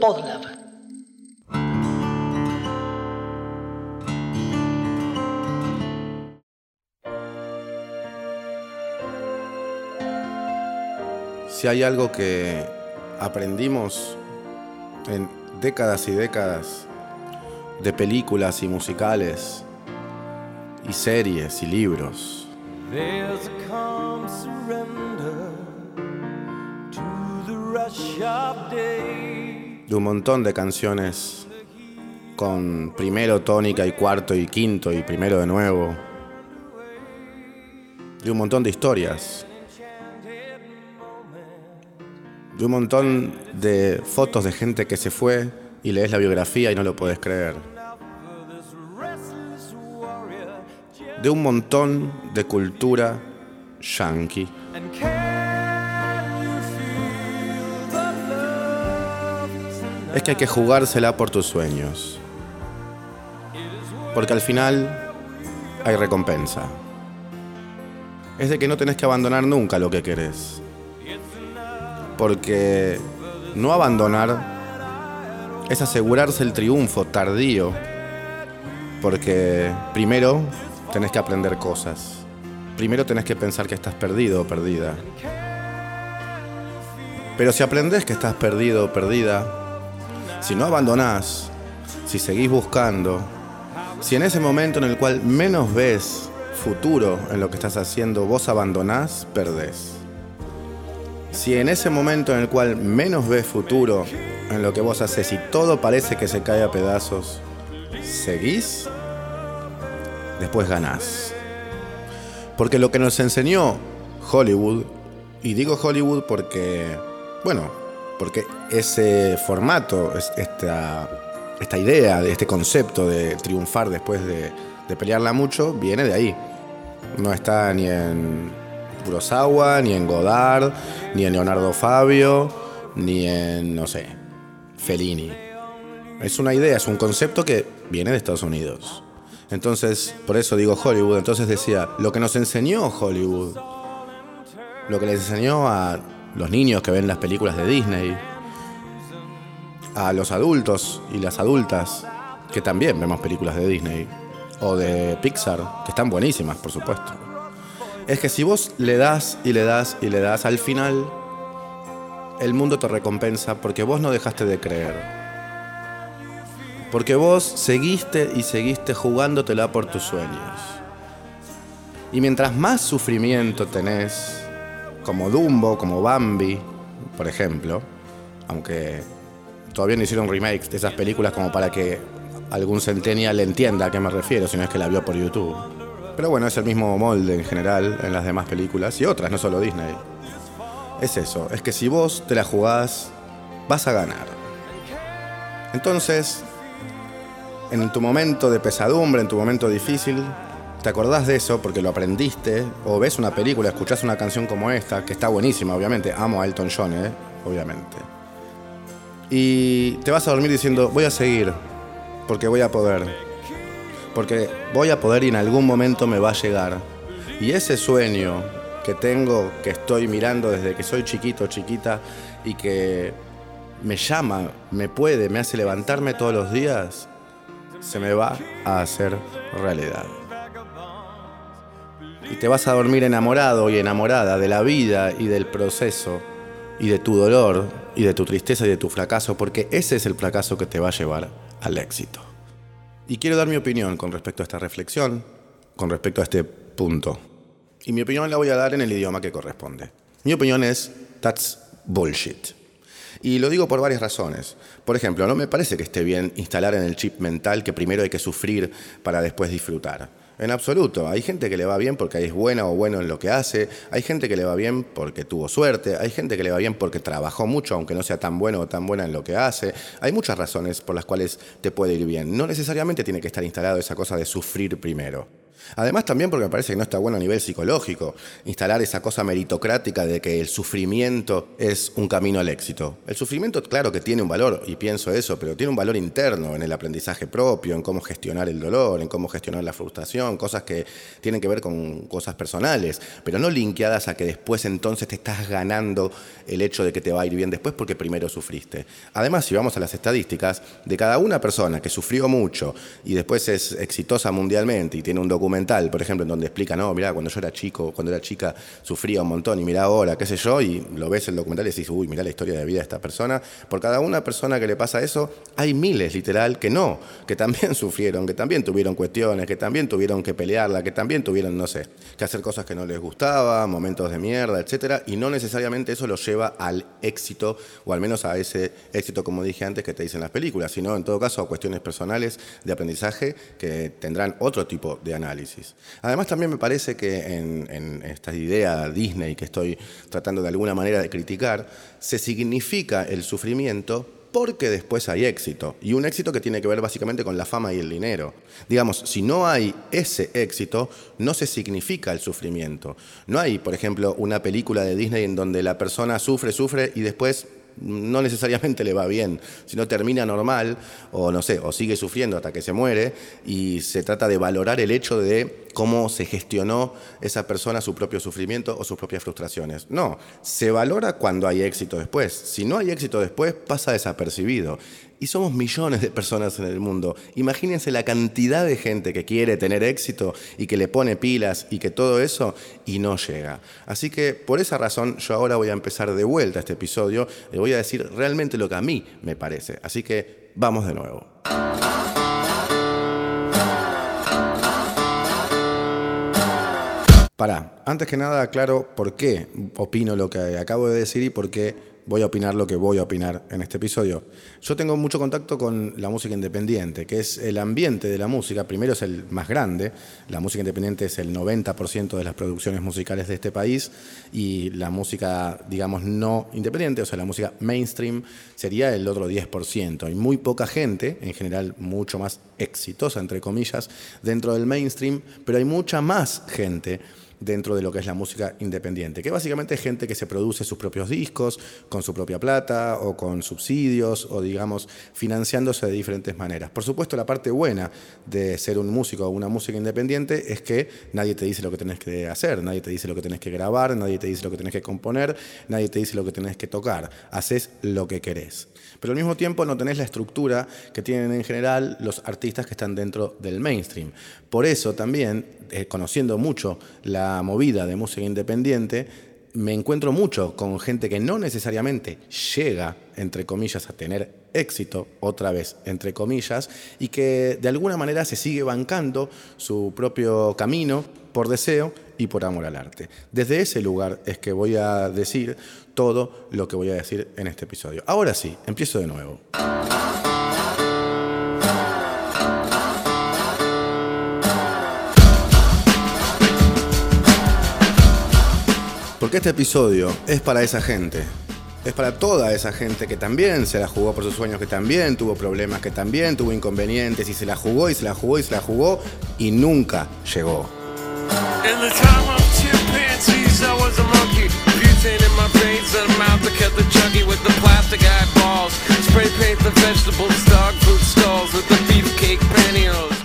Podlab. Si hay algo que aprendimos en décadas y décadas de películas y musicales y series y libros, de un montón de canciones con primero tónica y cuarto y quinto y primero de nuevo, de un montón de historias, de un montón de fotos de gente que se fue y lees la biografía y no lo puedes creer, de un montón de cultura yankee. Es que hay que jugársela por tus sueños. Porque al final hay recompensa. Es de que no tenés que abandonar nunca lo que querés. Porque no abandonar es asegurarse el triunfo tardío. Porque primero tenés que aprender cosas. Primero tenés que pensar que estás perdido o perdida. Pero si aprendés que estás perdido o perdida, si no abandonás, si seguís buscando, si en ese momento en el cual menos ves futuro en lo que estás haciendo, vos abandonás, perdés. Si en ese momento en el cual menos ves futuro en lo que vos haces y todo parece que se cae a pedazos, seguís, después ganás. Porque lo que nos enseñó Hollywood, y digo Hollywood porque, bueno, porque ese formato, es- esta, esta idea, de este concepto de triunfar después de, de pelearla mucho, viene de ahí. No está ni en Kurosawa, ni en Godard, ni en Leonardo Fabio, ni en, no sé, Fellini. Es una idea, es un concepto que viene de Estados Unidos. Entonces, por eso digo Hollywood. Entonces decía, lo que nos enseñó Hollywood, lo que les enseñó a los niños que ven las películas de Disney, a los adultos y las adultas que también vemos películas de Disney o de Pixar, que están buenísimas, por supuesto. Es que si vos le das y le das y le das, al final el mundo te recompensa porque vos no dejaste de creer. Porque vos seguiste y seguiste jugándotela por tus sueños. Y mientras más sufrimiento tenés, como Dumbo, como Bambi, por ejemplo, aunque todavía no hicieron remakes de esas películas como para que algún centennial entienda a qué me refiero, si no es que la vio por YouTube. Pero bueno, es el mismo molde en general en las demás películas y otras, no solo Disney. Es eso, es que si vos te la jugás, vas a ganar. Entonces, en tu momento de pesadumbre, en tu momento difícil, te acordás de eso porque lo aprendiste, o ves una película, escuchás una canción como esta, que está buenísima, obviamente, amo a Elton John, ¿eh? obviamente. Y te vas a dormir diciendo, voy a seguir, porque voy a poder. Porque voy a poder y en algún momento me va a llegar. Y ese sueño que tengo, que estoy mirando desde que soy chiquito, chiquita, y que me llama, me puede, me hace levantarme todos los días, se me va a hacer realidad. Y te vas a dormir enamorado y enamorada de la vida y del proceso y de tu dolor y de tu tristeza y de tu fracaso, porque ese es el fracaso que te va a llevar al éxito. Y quiero dar mi opinión con respecto a esta reflexión, con respecto a este punto. Y mi opinión la voy a dar en el idioma que corresponde. Mi opinión es, that's bullshit. Y lo digo por varias razones. Por ejemplo, no me parece que esté bien instalar en el chip mental que primero hay que sufrir para después disfrutar. En absoluto. Hay gente que le va bien porque es buena o bueno en lo que hace. Hay gente que le va bien porque tuvo suerte. Hay gente que le va bien porque trabajó mucho, aunque no sea tan bueno o tan buena en lo que hace. Hay muchas razones por las cuales te puede ir bien. No necesariamente tiene que estar instalado esa cosa de sufrir primero. Además también porque me parece que no está bueno a nivel psicológico instalar esa cosa meritocrática de que el sufrimiento es un camino al éxito. El sufrimiento claro que tiene un valor, y pienso eso, pero tiene un valor interno en el aprendizaje propio, en cómo gestionar el dolor, en cómo gestionar la frustración, cosas que tienen que ver con cosas personales, pero no linkeadas a que después entonces te estás ganando el hecho de que te va a ir bien después porque primero sufriste. Además, si vamos a las estadísticas, de cada una persona que sufrió mucho y después es exitosa mundialmente y tiene un documento por ejemplo, en donde explica, no, mira, cuando yo era chico, cuando era chica, sufría un montón y mira ahora, qué sé yo, y lo ves el documental y decís, uy, mira la historia de vida de esta persona. Por cada una persona que le pasa eso, hay miles, literal, que no, que también sufrieron, que también tuvieron cuestiones, que también tuvieron que pelearla, que también tuvieron, no sé, que hacer cosas que no les gustaba, momentos de mierda, etcétera, y no necesariamente eso los lleva al éxito, o al menos a ese éxito, como dije antes, que te dicen las películas, sino en todo caso a cuestiones personales de aprendizaje que tendrán otro tipo de análisis. Además, también me parece que en, esta idea Disney que estoy tratando de alguna manera de criticar, se significa el sufrimiento porque después hay éxito. Y un éxito que tiene que ver básicamente con la fama y el dinero. Digamos, si no hay ese éxito, no se significa el sufrimiento. No hay, por ejemplo, una película de Disney en donde la persona sufre, sufre y después no necesariamente le va bien, sino termina normal o no sé, o sigue sufriendo hasta que se muere y se trata de valorar el hecho de cómo se gestionó esa persona su propio sufrimiento o sus propias frustraciones. No, se valora cuando hay éxito después. Si no hay éxito después, pasa desapercibido. Y somos millones de personas en el mundo. Imagínense la cantidad de gente que quiere tener éxito y que le pone pilas y que todo eso y no llega. Así que por esa razón yo ahora voy a empezar de vuelta este episodio y voy a decir realmente lo que a mí me parece. Así que vamos de nuevo. Para, antes que nada aclaro por qué opino lo que acabo de decir y por qué voy a opinar lo que voy a opinar en este episodio. Yo tengo mucho contacto con la música independiente, que es el ambiente de la música. Primero es el más grande. La música independiente es el 90% de las producciones musicales de este país y la música, digamos, no independiente, o sea, la música mainstream, sería el otro 10%. Hay muy poca gente, en general mucho más exitosa, entre comillas, dentro del mainstream, pero hay mucha más gente dentro de lo que es la música independiente, que básicamente es gente que se produce sus propios discos con su propia plata o con subsidios o digamos financiándose de diferentes maneras. Por supuesto, la parte buena de ser un músico o una música independiente es que nadie te dice lo que tenés que hacer, nadie te dice lo que tenés que grabar, nadie te dice lo que tenés que componer, nadie te dice lo que tenés que tocar, haces lo que querés. Pero al mismo tiempo no tenés la estructura que tienen en general los artistas que están dentro del mainstream. Por eso también, eh, conociendo mucho la movida de música independiente, me encuentro mucho con gente que no necesariamente llega, entre comillas, a tener éxito, otra vez, entre comillas, y que de alguna manera se sigue bancando su propio camino por deseo y por amor al arte. Desde ese lugar es que voy a decir todo lo que voy a decir en este episodio. Ahora sí, empiezo de nuevo. Porque este episodio es para esa gente. Es para toda esa gente que también se la jugó por sus sueños, que también tuvo problemas, que también tuvo inconvenientes y se la jugó y se la jugó y se la jugó y nunca llegó.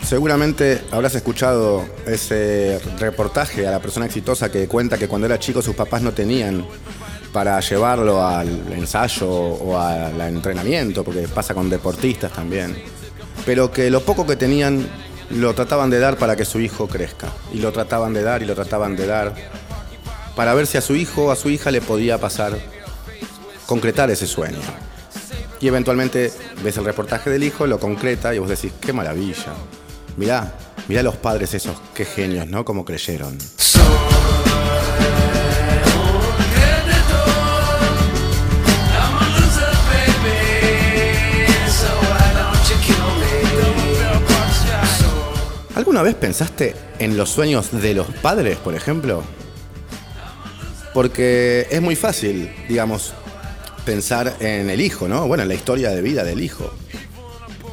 Seguramente habrás escuchado ese reportaje a la persona exitosa que cuenta que cuando era chico sus papás no tenían para llevarlo al ensayo o al entrenamiento, porque pasa con deportistas también, pero que lo poco que tenían lo trataban de dar para que su hijo crezca, y lo trataban de dar y lo trataban de dar, para ver si a su hijo o a su hija le podía pasar, concretar ese sueño. Y eventualmente ves el reportaje del hijo, lo concreta y vos decís, qué maravilla. Mirá, mirá los padres esos, qué genios, ¿no? Como creyeron. ¿Alguna vez pensaste en los sueños de los padres, por ejemplo? Porque es muy fácil, digamos, pensar en el hijo, ¿no? Bueno, en la historia de vida del hijo.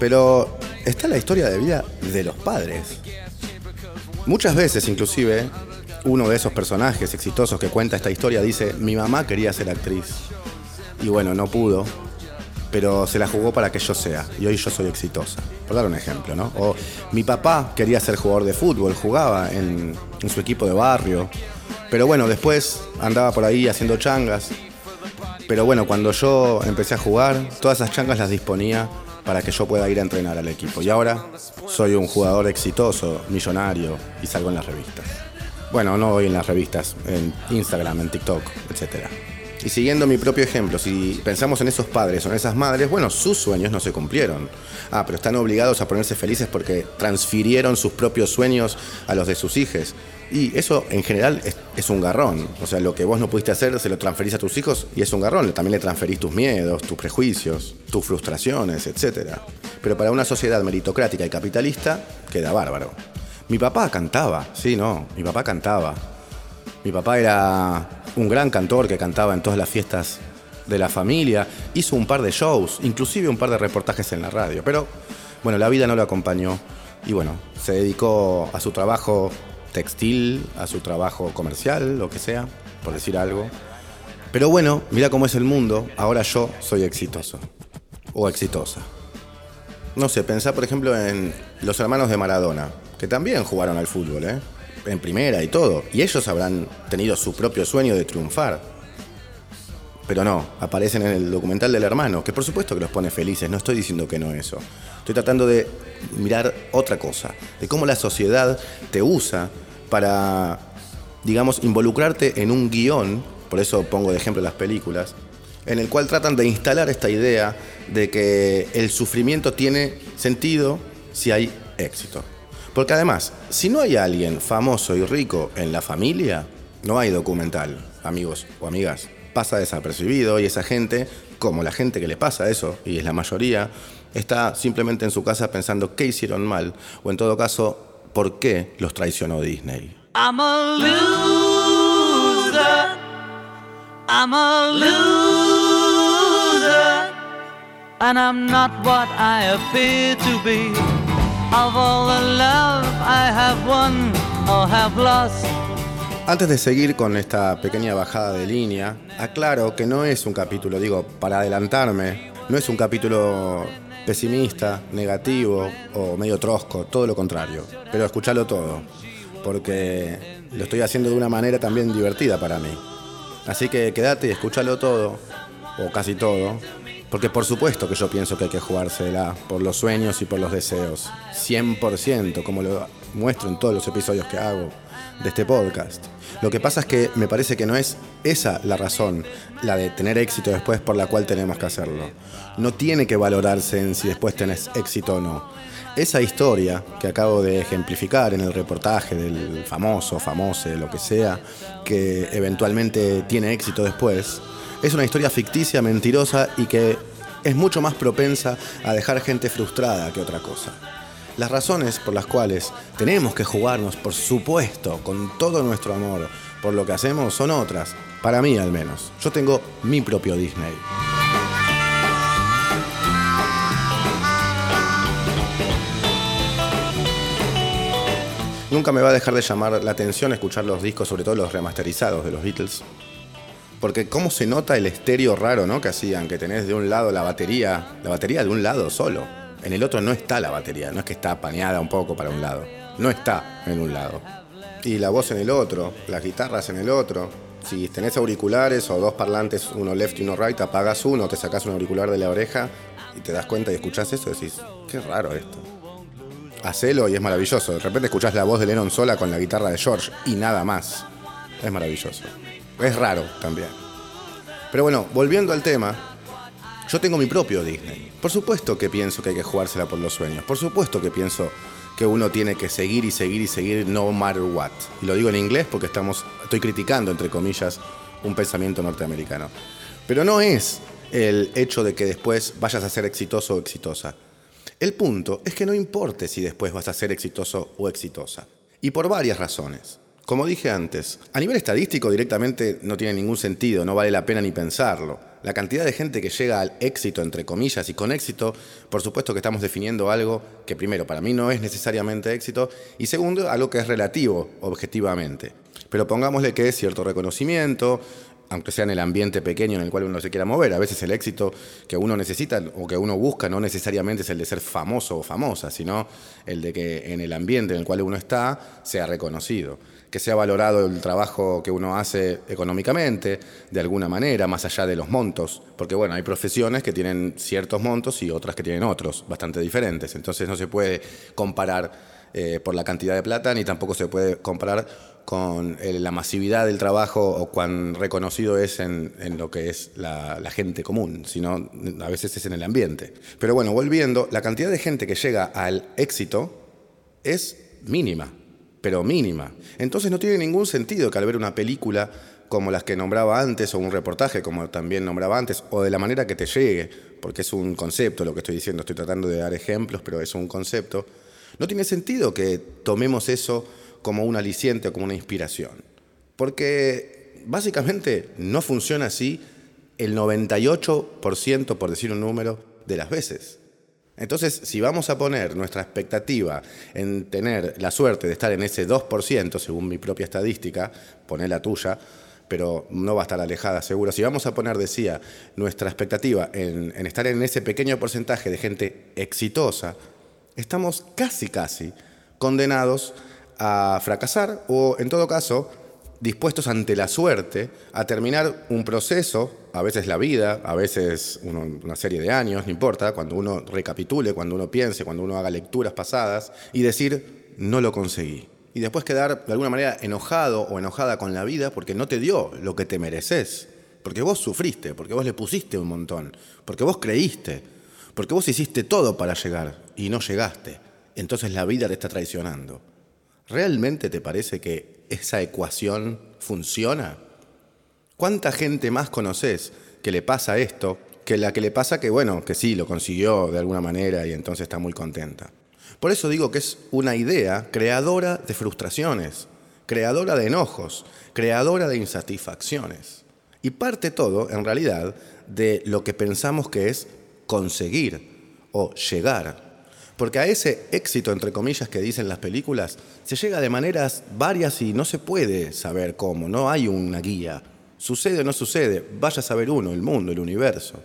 Pero está la historia de vida de los padres. Muchas veces, inclusive, uno de esos personajes exitosos que cuenta esta historia dice, mi mamá quería ser actriz. Y bueno, no pudo, pero se la jugó para que yo sea. Y hoy yo soy exitosa. Por dar un ejemplo, ¿no? O mi papá quería ser jugador de fútbol, jugaba en, en su equipo de barrio. Pero bueno, después andaba por ahí haciendo changas. Pero bueno, cuando yo empecé a jugar, todas esas changas las disponía para que yo pueda ir a entrenar al equipo. Y ahora soy un jugador exitoso, millonario y salgo en las revistas. Bueno, no voy en las revistas, en Instagram, en TikTok, etc. Y siguiendo mi propio ejemplo, si pensamos en esos padres o en esas madres, bueno, sus sueños no se cumplieron. Ah, pero están obligados a ponerse felices porque transfirieron sus propios sueños a los de sus hijos. Y eso en general es, un garrón. O sea, lo que vos no pudiste hacer se lo transferís a tus hijos y es un garrón. También le transferís tus miedos, tus prejuicios, tus frustraciones, etc. Pero para una sociedad meritocrática y capitalista queda bárbaro. Mi papá cantaba, sí, no, mi papá cantaba. Mi papá era un gran cantor que cantaba en todas las fiestas de la familia. Hizo un par de shows, inclusive un par de reportajes en la radio. Pero bueno, la vida no lo acompañó y bueno, se dedicó a su trabajo textil, a su trabajo comercial, lo que sea, por decir algo. Pero bueno, mira cómo es el mundo, ahora yo soy exitoso o exitosa. No sé, pensá por ejemplo en los hermanos de Maradona, que también jugaron al fútbol, ¿eh? En primera y todo. Y ellos habrán tenido su propio sueño de triunfar. Pero no, aparecen en el documental del hermano, que por supuesto que los pone felices, no estoy diciendo que no eso. Estoy tratando de mirar otra cosa, de cómo la sociedad te usa para, digamos, involucrarte en un guion, por eso pongo de ejemplo las películas, en el cual tratan de instalar esta idea de que el sufrimiento tiene sentido si hay éxito. Porque además, si no hay alguien famoso y rico en la familia, no hay documental, amigos o amigas. Pasa desapercibido y esa gente, como la gente que le pasa eso, y es la mayoría, está simplemente en su casa pensando qué hicieron mal, o en todo caso, por qué los traicionó Disney. I'm a loser. I'm a loser. And I'm not what I appear to be. Antes de seguir con esta pequeña bajada de línea, aclaro que no es un capítulo, digo, para adelantarme, no es un capítulo pesimista, negativo o medio trosco, todo lo contrario. Pero escúchalo todo, porque lo estoy haciendo de una manera también divertida para mí. Así que quédate y escúchalo todo, o casi todo, porque por supuesto que yo pienso que hay que jugársela por los sueños y por los deseos. 100%, como lo muestro en todos los episodios que hago de este podcast. Lo que pasa es que me parece que no es esa la razón, la de tener éxito después por la cual tenemos que hacerlo. No tiene que valorarse en si después tenés éxito o no. Esa historia que acabo de ejemplificar en el reportaje del famoso, famose, lo que sea, que eventualmente tiene éxito después, es una historia ficticia, mentirosa y que es mucho más propensa a dejar gente frustrada que otra cosa. Las razones por las cuales tenemos que jugarnos, por supuesto, con todo nuestro amor por lo que hacemos son otras, para mí al menos. Yo tengo mi propio Disney. Nunca me va a dejar de llamar la atención escuchar los discos, sobre todo los remasterizados de los Beatles, porque cómo se nota el estéreo raro, ¿no? Que hacían, que tenés de un lado la batería, la batería de un lado solo. En el otro no está la batería, no es que está apañada un poco para un lado. No está en un lado. Y la voz en el otro, las guitarras en el otro. Si tenés auriculares o dos parlantes, uno left y uno right, apagas uno, te sacás un auricular de la oreja y te das cuenta y escuchás eso decís, qué raro esto. Hacelo y es maravilloso. De repente escuchás la voz de Lennon sola con la guitarra de George y nada más. Es maravilloso. Es raro también. Pero bueno, volviendo al tema, yo tengo mi propio Disney. Por supuesto que pienso que hay que jugársela por los sueños. Por supuesto que pienso que uno tiene que seguir y seguir y seguir no matter what. Y lo digo en inglés porque estamos, estoy criticando, entre comillas, un pensamiento norteamericano. Pero no es el hecho de que después vayas a ser exitoso o exitosa. El punto es que no importe si después vas a ser exitoso o exitosa. Y por varias razones. Como dije antes, a nivel estadístico directamente no tiene ningún sentido, no vale la pena ni pensarlo. la cantidad de gente que llega al éxito, entre comillas, y con éxito, por supuesto que estamos definiendo algo que primero para mí no es necesariamente éxito, y segundo, algo que es relativo, objetivamente. Pero pongámosle que es cierto reconocimiento, aunque sea en el ambiente pequeño en el cual uno se quiera mover. A veces el éxito que uno necesita o que uno busca no necesariamente es el de ser famoso o famosa, sino el de que en el ambiente en el cual uno está sea reconocido, que sea valorado el trabajo que uno hace económicamente, de alguna manera, más allá de los montos, porque bueno, hay profesiones que tienen ciertos montos y otras que tienen otros, bastante diferentes, entonces no se puede comparar eh, por la cantidad de plata, ni tampoco se puede comparar con eh, la masividad del trabajo o cuán reconocido es en, lo que es la, gente común, sino a veces es en el ambiente. Pero bueno, volviendo, la cantidad de gente que llega al éxito es mínima, pero mínima. Entonces no tiene ningún sentido que al ver una película como las que nombraba antes, o un reportaje como también nombraba antes, o de la manera que te llegue, porque es un concepto lo que estoy diciendo, estoy tratando de dar ejemplos, pero es un concepto, no tiene sentido que tomemos eso como un aliciente o como una inspiración. Porque básicamente no funciona así el 98%, por decir un número, de las veces. Entonces, si vamos a poner nuestra expectativa en tener la suerte de estar en ese 2%, según mi propia estadística, poné la tuya, pero no va a estar alejada seguro. Si vamos a poner, decía, nuestra expectativa en, en estar en ese pequeño porcentaje de gente exitosa, estamos casi, casi condenados a fracasar o, en todo caso, dispuestos ante la suerte a terminar un proceso, a veces la vida, a veces una serie de años, no importa, cuando uno recapitule, cuando uno piense, cuando uno haga lecturas pasadas y decir, no lo conseguí. Y después quedar de alguna manera enojado o enojada con la vida porque no te dio lo que te mereces, porque vos sufriste, porque vos le pusiste un montón, porque vos creíste, porque vos hiciste todo para llegar y no llegaste. Entonces la vida te está traicionando. ¿Realmente te parece que esa ecuación funciona? ¿Cuánta gente más conoces que le pasa esto que la que le pasa que, bueno, que sí, lo consiguió de alguna manera y entonces está muy contenta? Por eso digo que es una idea creadora de frustraciones, creadora de enojos, creadora de insatisfacciones. Y parte todo, en realidad, de lo que pensamos que es conseguir o llegar. Porque a ese éxito, entre comillas, que dicen las películas, se llega de maneras varias y no se puede saber cómo, no hay una guía. Sucede o no sucede, vaya a saber uno, el mundo, el universo.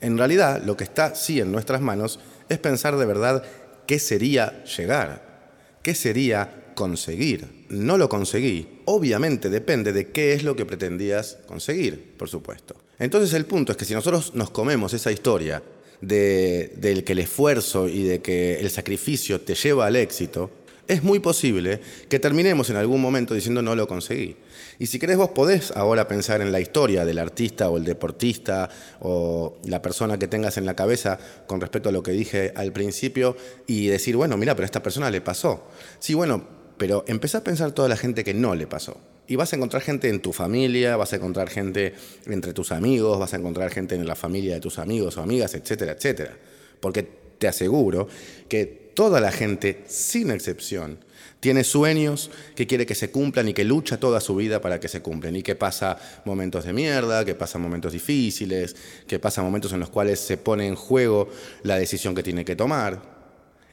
En realidad, lo que está sí en nuestras manos es pensar de verdad qué sería llegar, qué sería conseguir. No lo conseguí. Obviamente depende de qué es lo que pretendías conseguir, por supuesto. Entonces el punto es que si nosotros nos comemos esa historia de, del que el esfuerzo y de que el sacrificio te lleva al éxito, es muy posible que terminemos en algún momento diciendo no lo conseguí. Y si querés vos podés ahora pensar en la historia del artista o el deportista o la persona que tengas en la cabeza con respecto a lo que dije al principio y decir, bueno, mira, pero a esta persona le pasó. Sí, bueno, pero empezá a pensar toda la gente que no le pasó. Y vas a encontrar gente en tu familia, vas a encontrar gente entre tus amigos, vas a encontrar gente en la familia de tus amigos o amigas, etcétera, etcétera. Porque te aseguro que toda la gente, sin excepción, tiene sueños que quiere que se cumplan y que lucha toda su vida para que se cumplan. Y que pasa momentos de mierda, que pasa momentos difíciles, que pasa momentos en los cuales se pone en juego la decisión que tiene que tomar.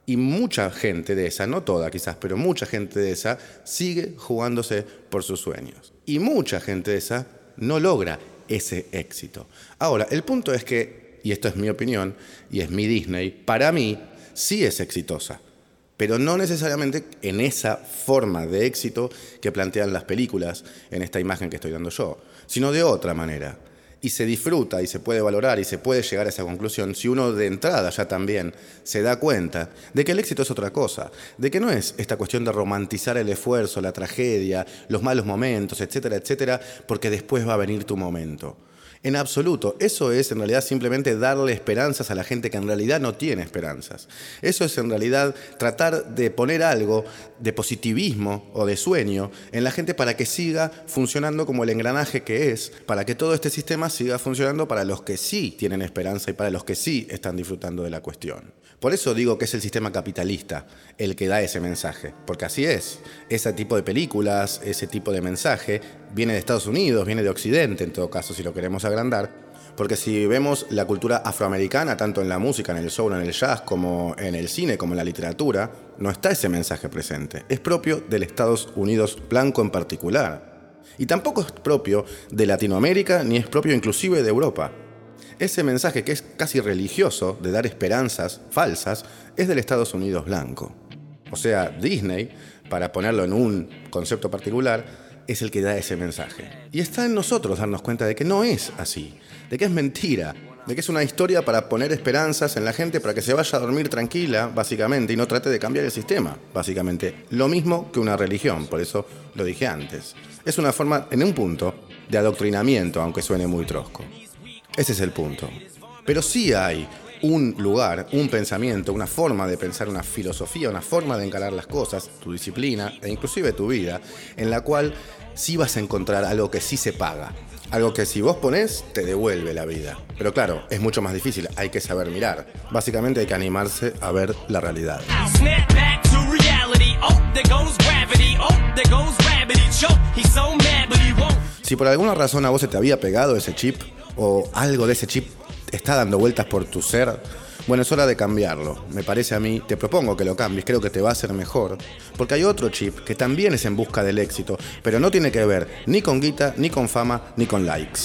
Y mucha gente de esa, no toda quizás, pero mucha gente de esa sigue jugándose por sus sueños. Y mucha gente de esa no logra ese éxito. Ahora, el punto es que, y esto es mi opinión, y es mi Disney, para mí sí es exitosa, pero no necesariamente en esa forma de éxito que plantean las películas en esta imagen que estoy dando yo, sino de otra manera y se disfruta y se puede valorar y se puede llegar a esa conclusión si uno de entrada ya también se da cuenta de que el éxito es otra cosa, de que no es esta cuestión de romantizar el esfuerzo, la tragedia, los malos momentos, etcétera, etcétera, porque después va a venir tu momento. En absoluto. Eso es en realidad simplemente darle esperanzas a la gente que en realidad no tiene esperanzas. Eso es en realidad tratar de poner algo de positivismo o de sueño en la gente para que siga funcionando como el engranaje que es, para que todo este sistema siga funcionando para los que sí tienen esperanza y para los que sí están disfrutando de la cuestión. Por eso digo que es el sistema capitalista el que da ese mensaje, porque así es. Ese tipo de películas, ese tipo de mensaje viene de Estados Unidos, viene de Occidente en todo caso, si lo queremos agrandar, Porque si vemos la cultura afroamericana, tanto en la música, en el soul, en el jazz, como en el cine, como en la literatura, no está ese mensaje presente. Es propio del Estados Unidos blanco en particular. Y tampoco es propio de Latinoamérica, ni es propio inclusive de Europa. Ese mensaje que es casi religioso, de dar esperanzas falsas, es del Estados Unidos blanco. O sea, Disney, para ponerlo en un concepto particular, es el que da ese mensaje. Y está en nosotros darnos cuenta de que no es así, de que es mentira, de que es una historia para poner esperanzas en la gente para que se vaya a dormir tranquila, básicamente, y no trate de cambiar el sistema, básicamente. Lo mismo que una religión, por eso lo dije antes. Es una forma, en un punto, de adoctrinamiento, aunque suene muy trosco. Ese es el punto. Pero sí hay un lugar, un pensamiento, una forma de pensar, una filosofía, una forma de encarar las cosas, tu disciplina e inclusive tu vida, en la cual sí vas a encontrar algo que sí se paga. Algo que si vos pones, te devuelve la vida. Pero claro, es mucho más difícil, hay que saber mirar. Básicamente hay que animarse a ver la realidad. Oh. Oh. Si por alguna razón a vos se te había pegado ese chip, o algo de ese chip está dando vueltas por tu ser, bueno, es hora de cambiarlo. Me parece a mí, te propongo que lo cambies, creo que te va a hacer mejor. Porque hay otro chip que también es en busca del éxito, pero no tiene que ver ni con guita, ni con fama, ni con likes.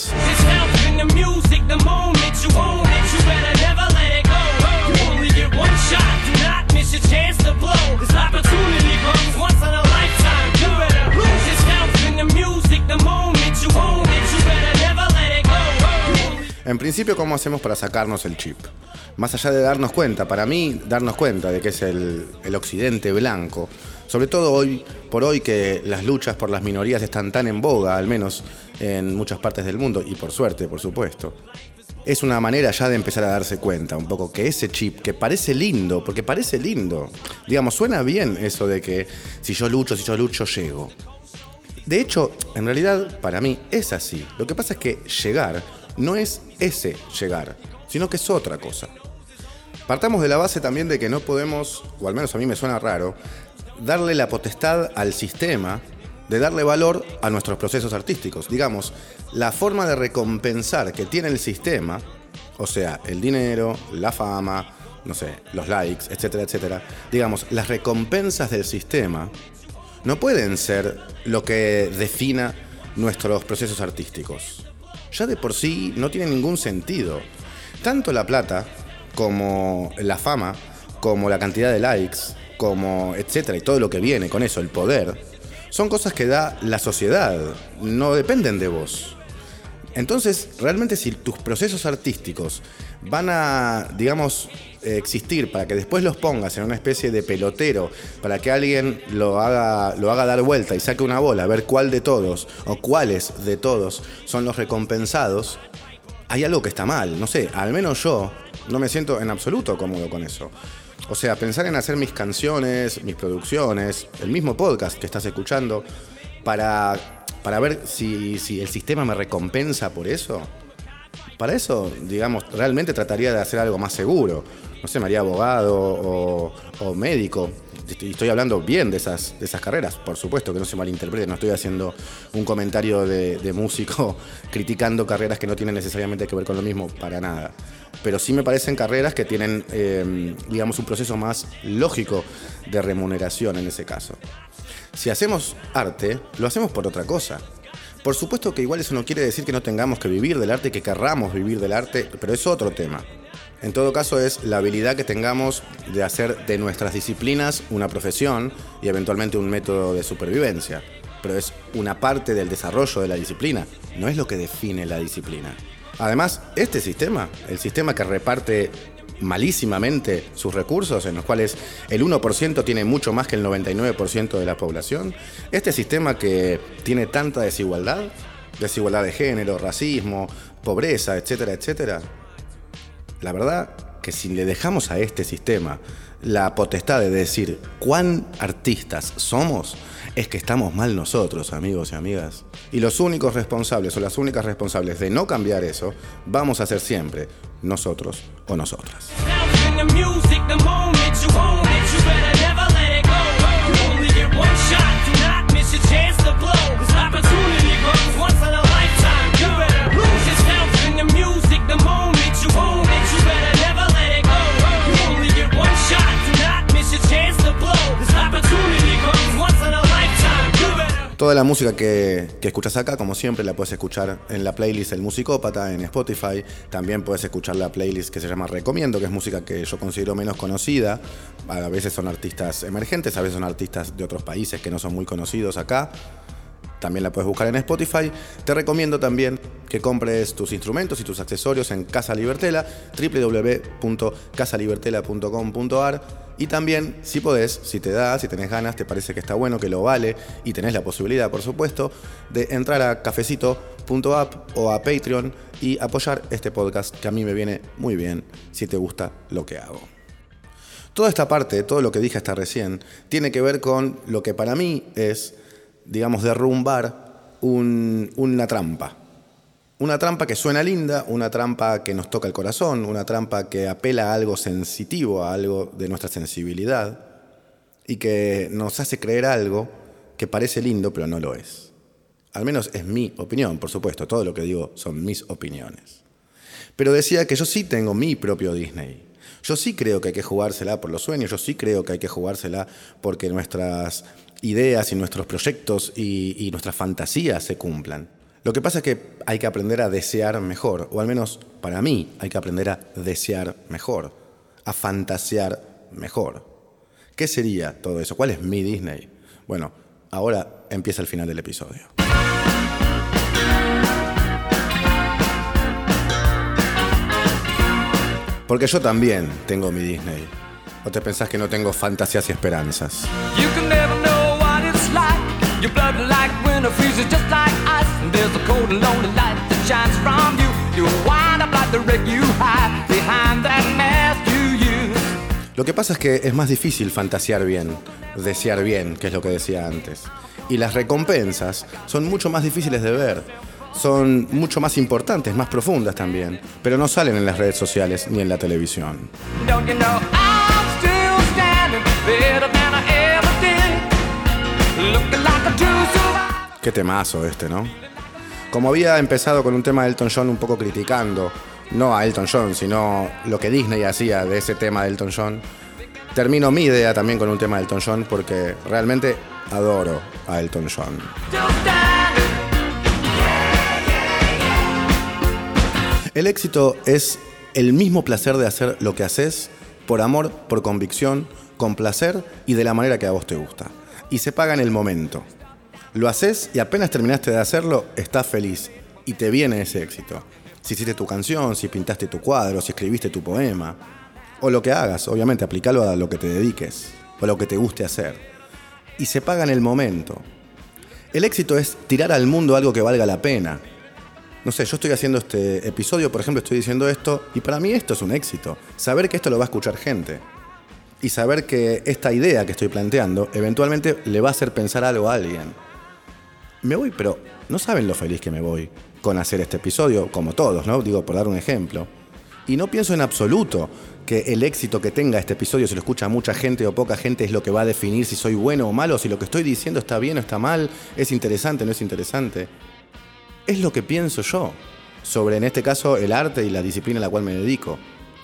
En principio, ¿cómo hacemos para sacarnos el chip? Más allá de darnos cuenta, para mí, darnos cuenta de que es el, el occidente blanco, sobre todo hoy por hoy que las luchas por las minorías están tan en boga, al menos en muchas partes del mundo, y por suerte, por supuesto. Es una manera ya de empezar a darse cuenta un poco que ese chip, que parece lindo, porque parece lindo, digamos, suena bien eso de que si yo lucho, si yo lucho, llego. De hecho, en realidad, para mí es así. Lo que pasa es que llegar no es ese llegar, sino que es otra cosa. Partamos de la base también de que no podemos, o al menos a mí me suena raro, darle la potestad al sistema de darle valor a nuestros procesos artísticos. Digamos, la forma de recompensar que tiene el sistema, o sea, el dinero, la fama, no sé, los likes, etcétera, etcétera, digamos, las recompensas del sistema no pueden ser lo que defina nuestros procesos artísticos. Ya de por sí no tiene ningún sentido. Tanto la plata como la fama, como la cantidad de likes, como etcétera, y todo lo que viene con eso, el poder, son cosas que da la sociedad, no dependen de vos. Entonces, realmente si tus procesos artísticos van a, digamos, existir para que después los pongas en una especie de pelotero, para que alguien lo haga, lo haga dar vuelta y saque una bola, a ver cuál de todos o cuáles de todos son los recompensados, hay algo que está mal. No sé, al menos yo no me siento en absoluto cómodo con eso. O sea, pensar en hacer mis canciones, mis producciones, el mismo podcast que estás escuchando, para, para ver si, si el sistema me recompensa por eso. Para eso, digamos, realmente trataría de hacer algo más seguro. No sé, me haría abogado o, médico. Y estoy hablando bien de esas, de esas carreras, por supuesto, que no se malinterprete. No estoy haciendo un comentario de, músico criticando carreras que no tienen necesariamente que ver con lo mismo, para nada. Pero sí me parecen carreras que tienen, eh, digamos, un proceso más lógico de remuneración en ese caso. Si hacemos arte, lo hacemos por otra cosa. Por supuesto que igual eso no quiere decir que no tengamos que vivir del arte, que querramos vivir del arte, pero es otro tema. En todo caso es la habilidad que tengamos de hacer de nuestras disciplinas una profesión y eventualmente un método de supervivencia. Pero es una parte del desarrollo de la disciplina, no es lo que define la disciplina. Además, este sistema, el sistema que reparte malísimamente sus recursos, en los cuales el 1% tiene mucho más que el 99% de la población, este sistema que tiene tanta desigualdad, desigualdad de género, racismo, pobreza, etcétera, etcétera, la verdad que si le dejamos a este sistema la potestad de decir cuán artistas somos, es que estamos mal nosotros, amigos y amigas. Y los únicos responsables o las únicas responsables de no cambiar eso, vamos a ser siempre nosotros o nosotras. Toda la música que, que escuchas acá, como siempre, la puedes escuchar en la playlist El Musicópata, en Spotify. También puedes escuchar la playlist que se llama Recomiendo, que es música que yo considero menos conocida. A veces son artistas emergentes, a veces son artistas de otros países que no son muy conocidos acá. También la puedes buscar en Spotify. Te recomiendo también que compres tus instrumentos y tus accesorios en Casa Libertela, www.casalibertela.com.ar. Y también, si podés, si te da, si tenés ganas, te parece que está bueno, que lo vale y tenés la posibilidad, por supuesto, de entrar a cafecito.app o a Patreon y apoyar este podcast que a mí me viene muy bien si te gusta lo que hago. Toda esta parte, todo lo que dije hasta recién, tiene que ver con lo que para mí es digamos, derrumbar un- una trampa. Una trampa que suena linda, una trampa que nos toca el corazón, una trampa que apela a algo sensitivo, a algo de nuestra sensibilidad y que nos hace creer algo que parece lindo pero no lo es. Al menos es mi opinión, por supuesto, todo lo que digo son mis opiniones. Pero decía que yo sí tengo mi propio Disney. Yo sí creo que hay que jugársela por los sueños, yo sí creo que hay que jugársela porque nuestras ideas y nuestros proyectos y, nuestras fantasías se cumplan. Lo que pasa es que hay que aprender a desear mejor, o al menos para mí hay que aprender a desear mejor, a fantasear mejor. ¿Qué sería todo eso? ¿Cuál es mi Disney? Bueno, ahora empieza el final del episodio. Porque yo también tengo mi Disney. ¿O te pensás que no tengo fantasías y esperanzas? Your blood like winter freezes just like ice. And there's a cold and lonely light that shines from you. You wind up like the wreck you hide behind that mask you use. Lo que pasa es que es más difícil fantasear bien, desear bien, que es lo que decía antes. Y las recompensas son mucho más difíciles de ver. Son mucho más importantes, más profundas también. Pero no salen en las redes sociales ni en la televisión. Qué temazo este, ¿no? Como había empezado con un tema de Elton John un poco criticando, no a Elton John, sino lo que Disney hacía de ese tema de Elton John, termino mi idea también con un tema de Elton John porque realmente adoro a Elton John. El éxito es el mismo placer de hacer lo que haces por amor, por convicción, con placer y de la manera que a vos te gusta. Y se paga en el momento. Lo haces y apenas terminaste de hacerlo, estás feliz y te viene ese éxito. Si hiciste tu canción, si pintaste tu cuadro, si escribiste tu poema, o lo que hagas, obviamente aplicalo a lo que te dediques, o a lo que te guste hacer. Y se paga en el momento. El éxito es tirar al mundo algo que valga la pena, no sé, yo estoy haciendo este episodio, por ejemplo, estoy diciendo esto, y para mí esto es un éxito. Saber que esto lo va a escuchar gente. Y saber que esta idea que estoy planteando, eventualmente le va a hacer pensar algo a alguien. Me voy, pero no saben lo feliz que me voy con hacer este episodio, como todos, ¿no? Digo, por dar un ejemplo. Y no pienso en absoluto que el éxito que tenga este episodio, si lo escucha mucha gente o poca gente, es lo que va a definir si soy bueno o malo, si lo que estoy diciendo está bien o está mal, es interesante o no es interesante es lo que pienso yo sobre, en este caso, el arte y la disciplina a la cual me dedico,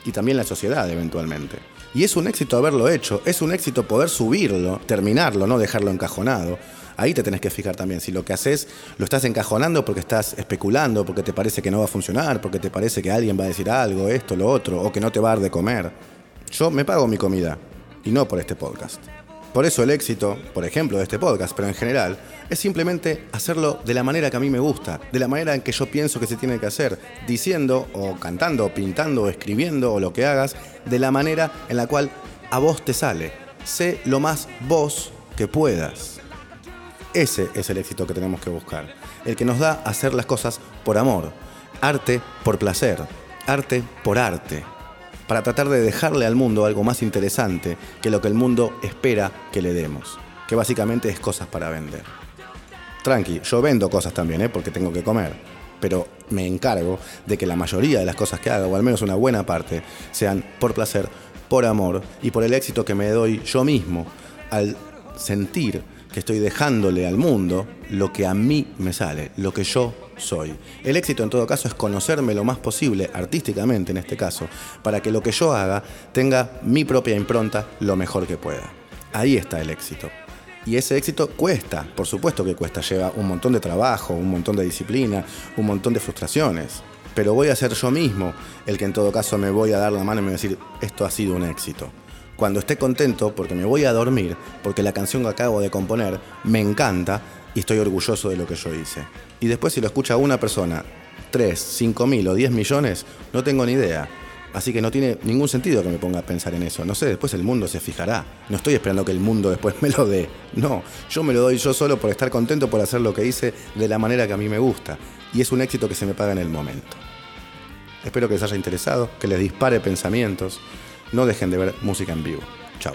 y también la sociedad eventualmente. Y es un éxito haberlo hecho, es un éxito poder subirlo, terminarlo, no dejarlo encajonado. Ahí te tenés que fijar también si lo que haces lo estás encajonando porque estás especulando, porque te parece que no va a funcionar, porque te parece que alguien va a decir algo, esto, lo otro, o que no te va a dar de comer. Yo me pago mi comida, y no por este podcast. Por eso el éxito, por ejemplo, de este podcast, pero en general, es simplemente hacerlo de la manera que a mí me gusta, de la manera en que yo pienso que se tiene que hacer, diciendo o cantando o pintando o escribiendo o lo que hagas, de la manera en la cual a vos te sale. Sé lo más vos que puedas. Ese es el éxito que tenemos que buscar, el que nos da hacer las cosas por amor, arte por placer, arte por arte para tratar de dejarle al mundo algo más interesante que lo que el mundo espera que le demos, que básicamente es cosas para vender. Tranqui, yo vendo cosas también, ¿eh? porque tengo que comer, pero me encargo de que la mayoría de las cosas que haga, o al menos una buena parte, sean por placer, por amor y por el éxito que me doy yo mismo al sentir que estoy dejándole al mundo lo que a mí me sale, lo que yo soy. El éxito en todo caso es conocerme lo más posible, artísticamente en este caso, para que lo que yo haga tenga mi propia impronta lo mejor que pueda. Ahí está el éxito. Y ese éxito cuesta, por supuesto que cuesta, lleva un montón de trabajo, un montón de disciplina, un montón de frustraciones. Pero voy a ser yo mismo el que en todo caso me voy a dar la mano y me voy a decir, esto ha sido un éxito. Cuando esté contento, porque me voy a dormir, porque la canción que acabo de componer me encanta y estoy orgulloso de lo que yo hice. Y después si lo escucha una persona, 3, 5 mil o 10 millones, no tengo ni idea. Así que no tiene ningún sentido que me ponga a pensar en eso. No sé, después el mundo se fijará. No estoy esperando que el mundo después me lo dé. No, yo me lo doy yo solo por estar contento por hacer lo que hice de la manera que a mí me gusta. Y es un éxito que se me paga en el momento. Espero que les haya interesado, que les dispare pensamientos. No dejen de ver música en vivo. Chao.